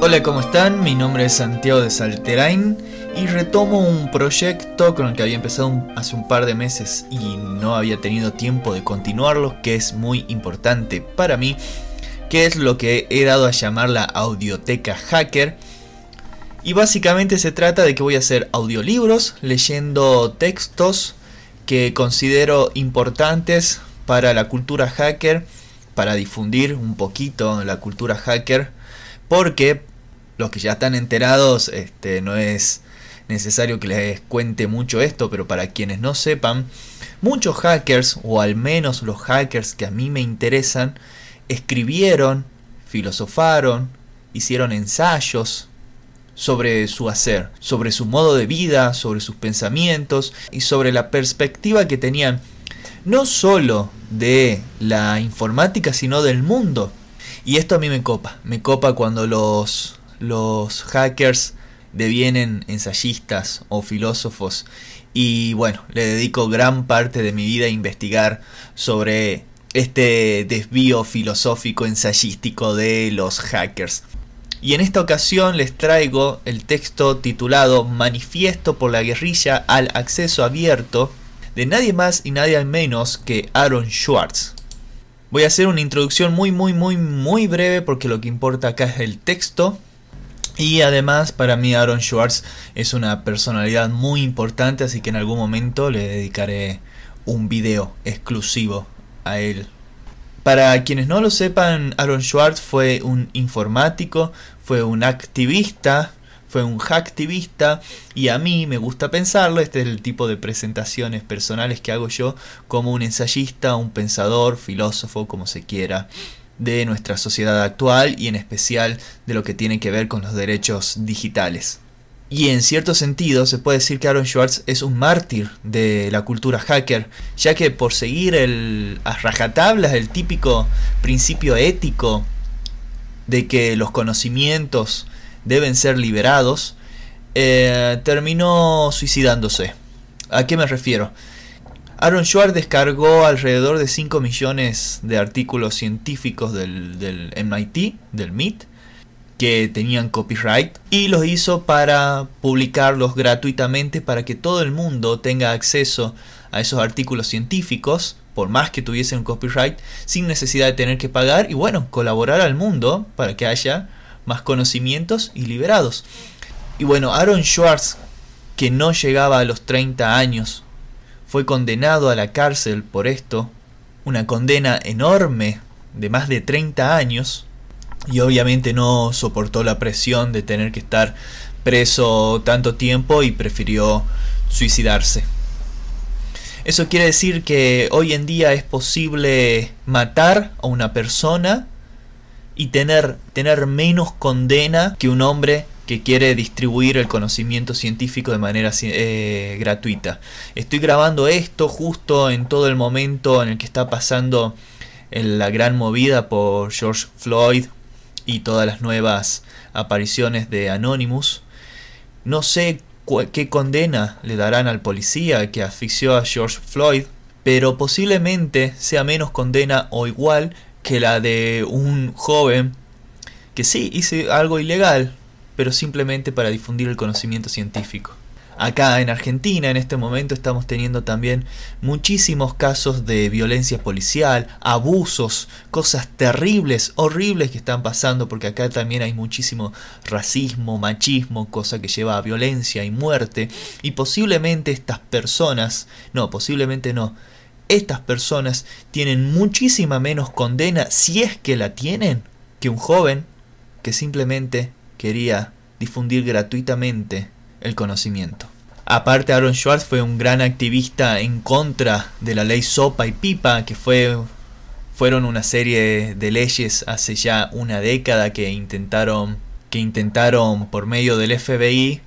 Hola, ¿cómo están? Mi nombre es Santiago de Salterain y retomo un proyecto con el que había empezado hace un par de meses y no había tenido tiempo de continuarlo, que es muy importante para mí, que es lo que he dado a llamar la audioteca hacker. Y básicamente se trata de que voy a hacer audiolibros leyendo textos que considero importantes para la cultura hacker, para difundir un poquito la cultura hacker, porque los que ya están enterados, este, no es necesario que les cuente mucho esto, pero para quienes no sepan, muchos hackers, o al menos los hackers que a mí me interesan, escribieron, filosofaron, hicieron ensayos sobre su hacer, sobre su modo de vida, sobre sus pensamientos y sobre la perspectiva que tenían no solo de la informática, sino del mundo. Y esto a mí me copa, me copa cuando los los hackers devienen ensayistas o filósofos y bueno, le dedico gran parte de mi vida a investigar sobre este desvío filosófico ensayístico de los hackers. Y en esta ocasión les traigo el texto titulado Manifiesto por la guerrilla al acceso abierto de nadie más y nadie menos que Aaron Schwartz. Voy a hacer una introducción muy muy muy muy breve porque lo que importa acá es el texto y además para mí Aaron Schwartz es una personalidad muy importante, así que en algún momento le dedicaré un video exclusivo a él. Para quienes no lo sepan, Aaron Schwartz fue un informático, fue un activista, fue un hacktivista y a mí me gusta pensarlo, este es el tipo de presentaciones personales que hago yo como un ensayista, un pensador, filósofo, como se quiera de nuestra sociedad actual y en especial de lo que tiene que ver con los derechos digitales. Y en cierto sentido se puede decir que Aaron Schwartz es un mártir de la cultura hacker, ya que por seguir el, a rajatablas el típico principio ético de que los conocimientos deben ser liberados, eh, terminó suicidándose. ¿A qué me refiero? Aaron Schwartz descargó alrededor de 5 millones de artículos científicos del, MIT, del MIT, que tenían copyright y los hizo para publicarlos gratuitamente para que todo el mundo tenga acceso a esos artículos científicos, por más que tuviesen copyright, sin necesidad de tener que pagar y bueno, colaborar al mundo para que haya más conocimientos y liberados. Y bueno, Aaron Schwartz, que no llegaba a los 30 años fue condenado a la cárcel por esto, una condena enorme de más de 30 años, y obviamente no soportó la presión de tener que estar preso tanto tiempo y prefirió suicidarse. Eso quiere decir que hoy en día es posible matar a una persona y tener, tener menos condena que un hombre que quiere distribuir el conocimiento científico de manera eh, gratuita. Estoy grabando esto justo en todo el momento en el que está pasando la gran movida por George Floyd y todas las nuevas apariciones de Anonymous. No sé qué condena le darán al policía que asfixió a George Floyd, pero posiblemente sea menos condena o igual que la de un joven que sí hizo algo ilegal, pero simplemente para difundir el conocimiento científico. Acá en Argentina en este momento estamos teniendo también muchísimos casos de violencia policial, abusos, cosas terribles, horribles que están pasando porque acá también hay muchísimo racismo, machismo, cosa que lleva a violencia y muerte. Y posiblemente estas personas, no, posiblemente no, estas personas tienen muchísima menos condena si es que la tienen que un joven que simplemente quería difundir gratuitamente el conocimiento. Aparte, Aaron Schwartz fue un gran activista en contra de la ley Sopa y Pipa, que fue, fueron una serie de leyes hace ya una década que intentaron, que intentaron por medio del FBI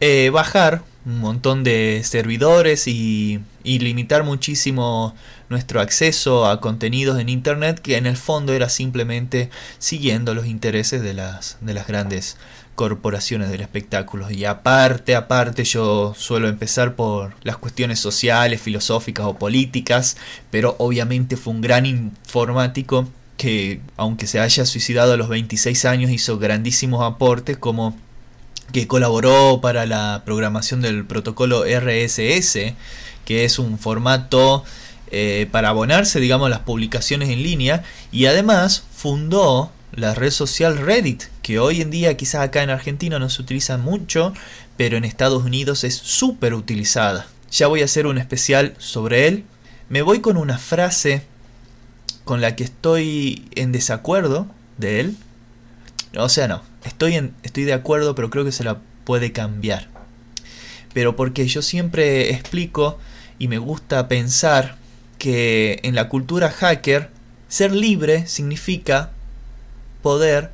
eh, bajar un montón de servidores y, y, limitar muchísimo nuestro acceso a contenidos en Internet que en el fondo era simplemente siguiendo los intereses de las, de las grandes corporaciones del espectáculo. Y aparte, aparte, yo suelo empezar por las cuestiones sociales, filosóficas o políticas, pero obviamente fue un gran informático que, aunque se haya suicidado a los 26 años, hizo grandísimos aportes como que colaboró para la programación del protocolo RSS, que es un formato eh, para abonarse, digamos, a las publicaciones en línea, y además fundó la red social Reddit, que hoy en día quizás acá en Argentina no se utiliza mucho, pero en Estados Unidos es súper utilizada. Ya voy a hacer un especial sobre él. Me voy con una frase con la que estoy en desacuerdo de él. O sea, no, estoy, en, estoy de acuerdo, pero creo que se la puede cambiar. Pero porque yo siempre explico y me gusta pensar que en la cultura hacker ser libre significa poder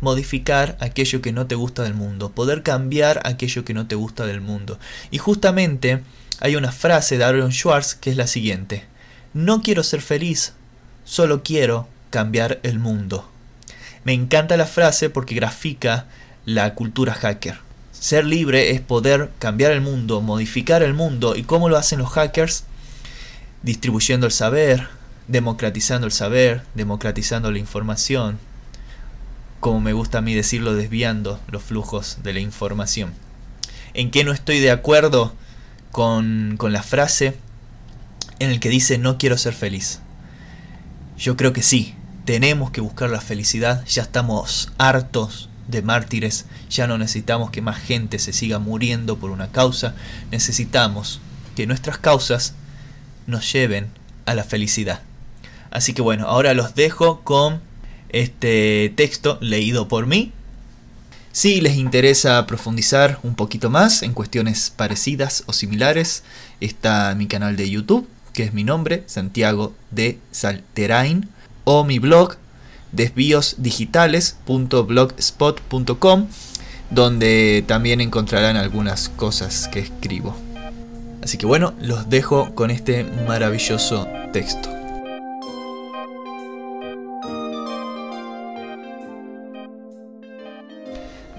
modificar aquello que no te gusta del mundo, poder cambiar aquello que no te gusta del mundo. Y justamente hay una frase de Aaron Schwartz que es la siguiente, no quiero ser feliz, solo quiero cambiar el mundo. Me encanta la frase porque grafica la cultura hacker. Ser libre es poder cambiar el mundo, modificar el mundo. ¿Y cómo lo hacen los hackers? Distribuyendo el saber, democratizando el saber, democratizando la información, como me gusta a mí decirlo, desviando los flujos de la información. ¿En qué no estoy de acuerdo con, con la frase en el que dice no quiero ser feliz? Yo creo que sí, tenemos que buscar la felicidad, ya estamos hartos de mártires, ya no necesitamos que más gente se siga muriendo por una causa, necesitamos que nuestras causas nos lleven a la felicidad. Así que bueno, ahora los dejo con este texto leído por mí. Si les interesa profundizar un poquito más en cuestiones parecidas o similares, está mi canal de YouTube, que es mi nombre, Santiago de Salterain, o mi blog, desvíosdigitales.blogspot.com, donde también encontrarán algunas cosas que escribo. Así que bueno, los dejo con este maravilloso texto.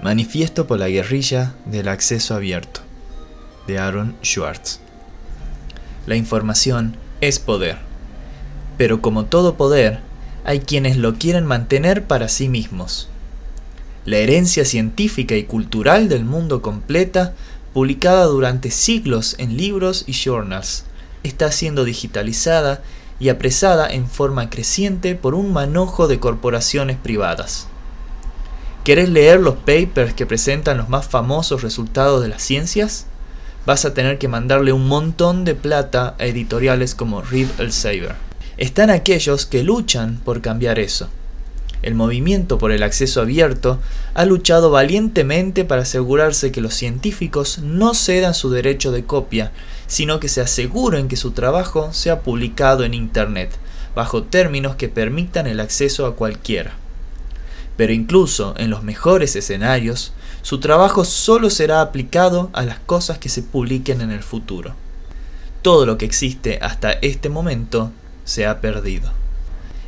Manifiesto por la guerrilla del acceso abierto, de Aaron Schwartz. La información es poder, pero como todo poder, hay quienes lo quieren mantener para sí mismos. La herencia científica y cultural del mundo completa, publicada durante siglos en libros y journals, está siendo digitalizada y apresada en forma creciente por un manojo de corporaciones privadas. ¿Querés leer los papers que presentan los más famosos resultados de las ciencias? Vas a tener que mandarle un montón de plata a editoriales como Reed Elsevier. Están aquellos que luchan por cambiar eso. El movimiento por el acceso abierto ha luchado valientemente para asegurarse que los científicos no cedan su derecho de copia, sino que se aseguren que su trabajo sea publicado en Internet, bajo términos que permitan el acceso a cualquiera pero incluso en los mejores escenarios, su trabajo solo será aplicado a las cosas que se publiquen en el futuro. Todo lo que existe hasta este momento se ha perdido.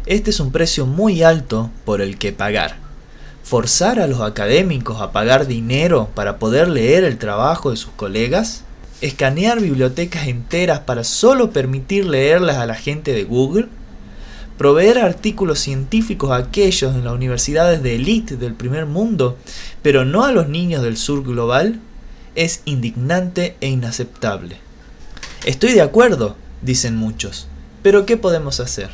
Este es un precio muy alto por el que pagar. ¿Forzar a los académicos a pagar dinero para poder leer el trabajo de sus colegas? ¿Escanear bibliotecas enteras para solo permitir leerlas a la gente de Google? Proveer artículos científicos a aquellos en las universidades de élite del primer mundo, pero no a los niños del sur global, es indignante e inaceptable. Estoy de acuerdo, dicen muchos, pero ¿qué podemos hacer?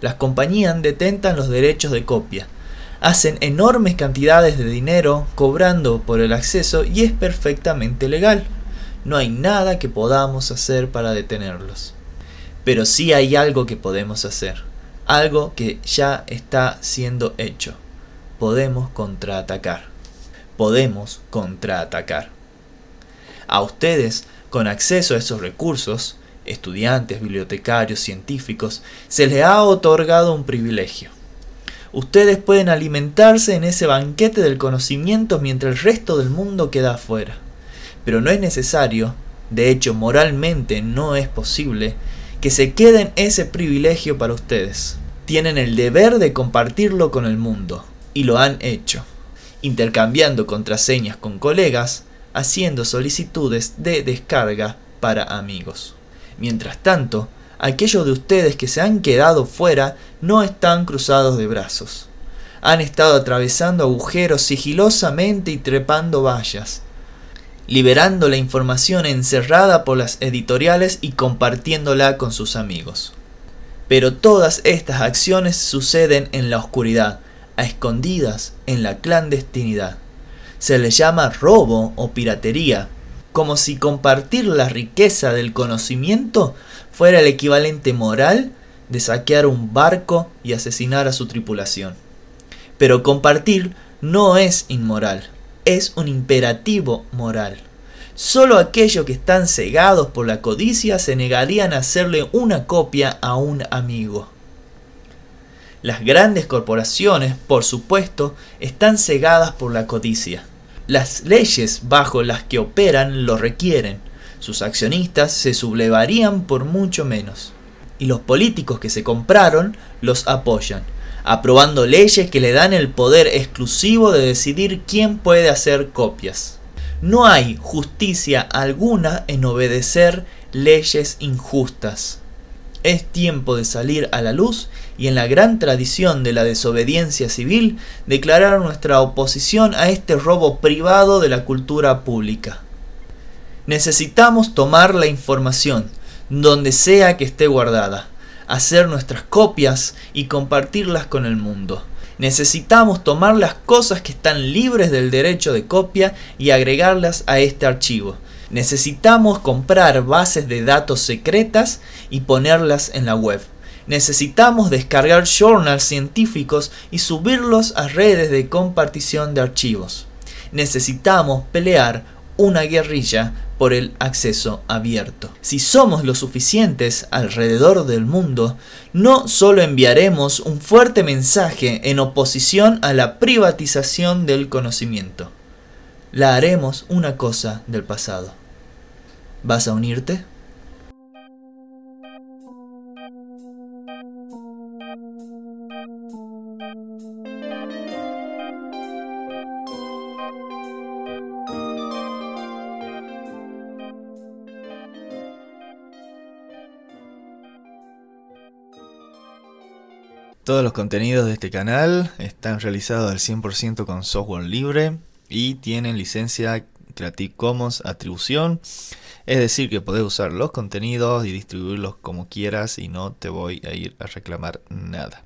Las compañías detentan los derechos de copia, hacen enormes cantidades de dinero cobrando por el acceso y es perfectamente legal. No hay nada que podamos hacer para detenerlos. Pero sí hay algo que podemos hacer algo que ya está siendo hecho. Podemos contraatacar. Podemos contraatacar. A ustedes, con acceso a esos recursos, estudiantes, bibliotecarios, científicos, se les ha otorgado un privilegio. Ustedes pueden alimentarse en ese banquete del conocimiento mientras el resto del mundo queda afuera. Pero no es necesario, de hecho moralmente no es posible, que se queden ese privilegio para ustedes. Tienen el deber de compartirlo con el mundo, y lo han hecho. intercambiando contraseñas con colegas, haciendo solicitudes de descarga para amigos. Mientras tanto, aquellos de ustedes que se han quedado fuera no están cruzados de brazos. Han estado atravesando agujeros sigilosamente y trepando vallas, liberando la información encerrada por las editoriales y compartiéndola con sus amigos. Pero todas estas acciones suceden en la oscuridad, a escondidas, en la clandestinidad. Se les llama robo o piratería, como si compartir la riqueza del conocimiento fuera el equivalente moral de saquear un barco y asesinar a su tripulación. Pero compartir no es inmoral, es un imperativo moral. Solo aquellos que están cegados por la codicia se negarían a hacerle una copia a un amigo. Las grandes corporaciones, por supuesto, están cegadas por la codicia. Las leyes bajo las que operan lo requieren. Sus accionistas se sublevarían por mucho menos. Y los políticos que se compraron los apoyan, aprobando leyes que le dan el poder exclusivo de decidir quién puede hacer copias. No hay justicia alguna en obedecer leyes injustas. Es tiempo de salir a la luz y en la gran tradición de la desobediencia civil declarar nuestra oposición a este robo privado de la cultura pública. Necesitamos tomar la información, donde sea que esté guardada, hacer nuestras copias y compartirlas con el mundo. Necesitamos tomar las cosas que están libres del derecho de copia y agregarlas a este archivo. Necesitamos comprar bases de datos secretas y ponerlas en la web. Necesitamos descargar journals científicos y subirlos a redes de compartición de archivos. Necesitamos pelear una guerrilla por el acceso abierto. Si somos lo suficientes alrededor del mundo, no solo enviaremos un fuerte mensaje en oposición a la privatización del conocimiento, la haremos una cosa del pasado. ¿Vas a unirte? Todos los contenidos de este canal están realizados al 100% con software libre y tienen licencia Creative Commons atribución. Es decir, que podés usar los contenidos y distribuirlos como quieras y no te voy a ir a reclamar nada.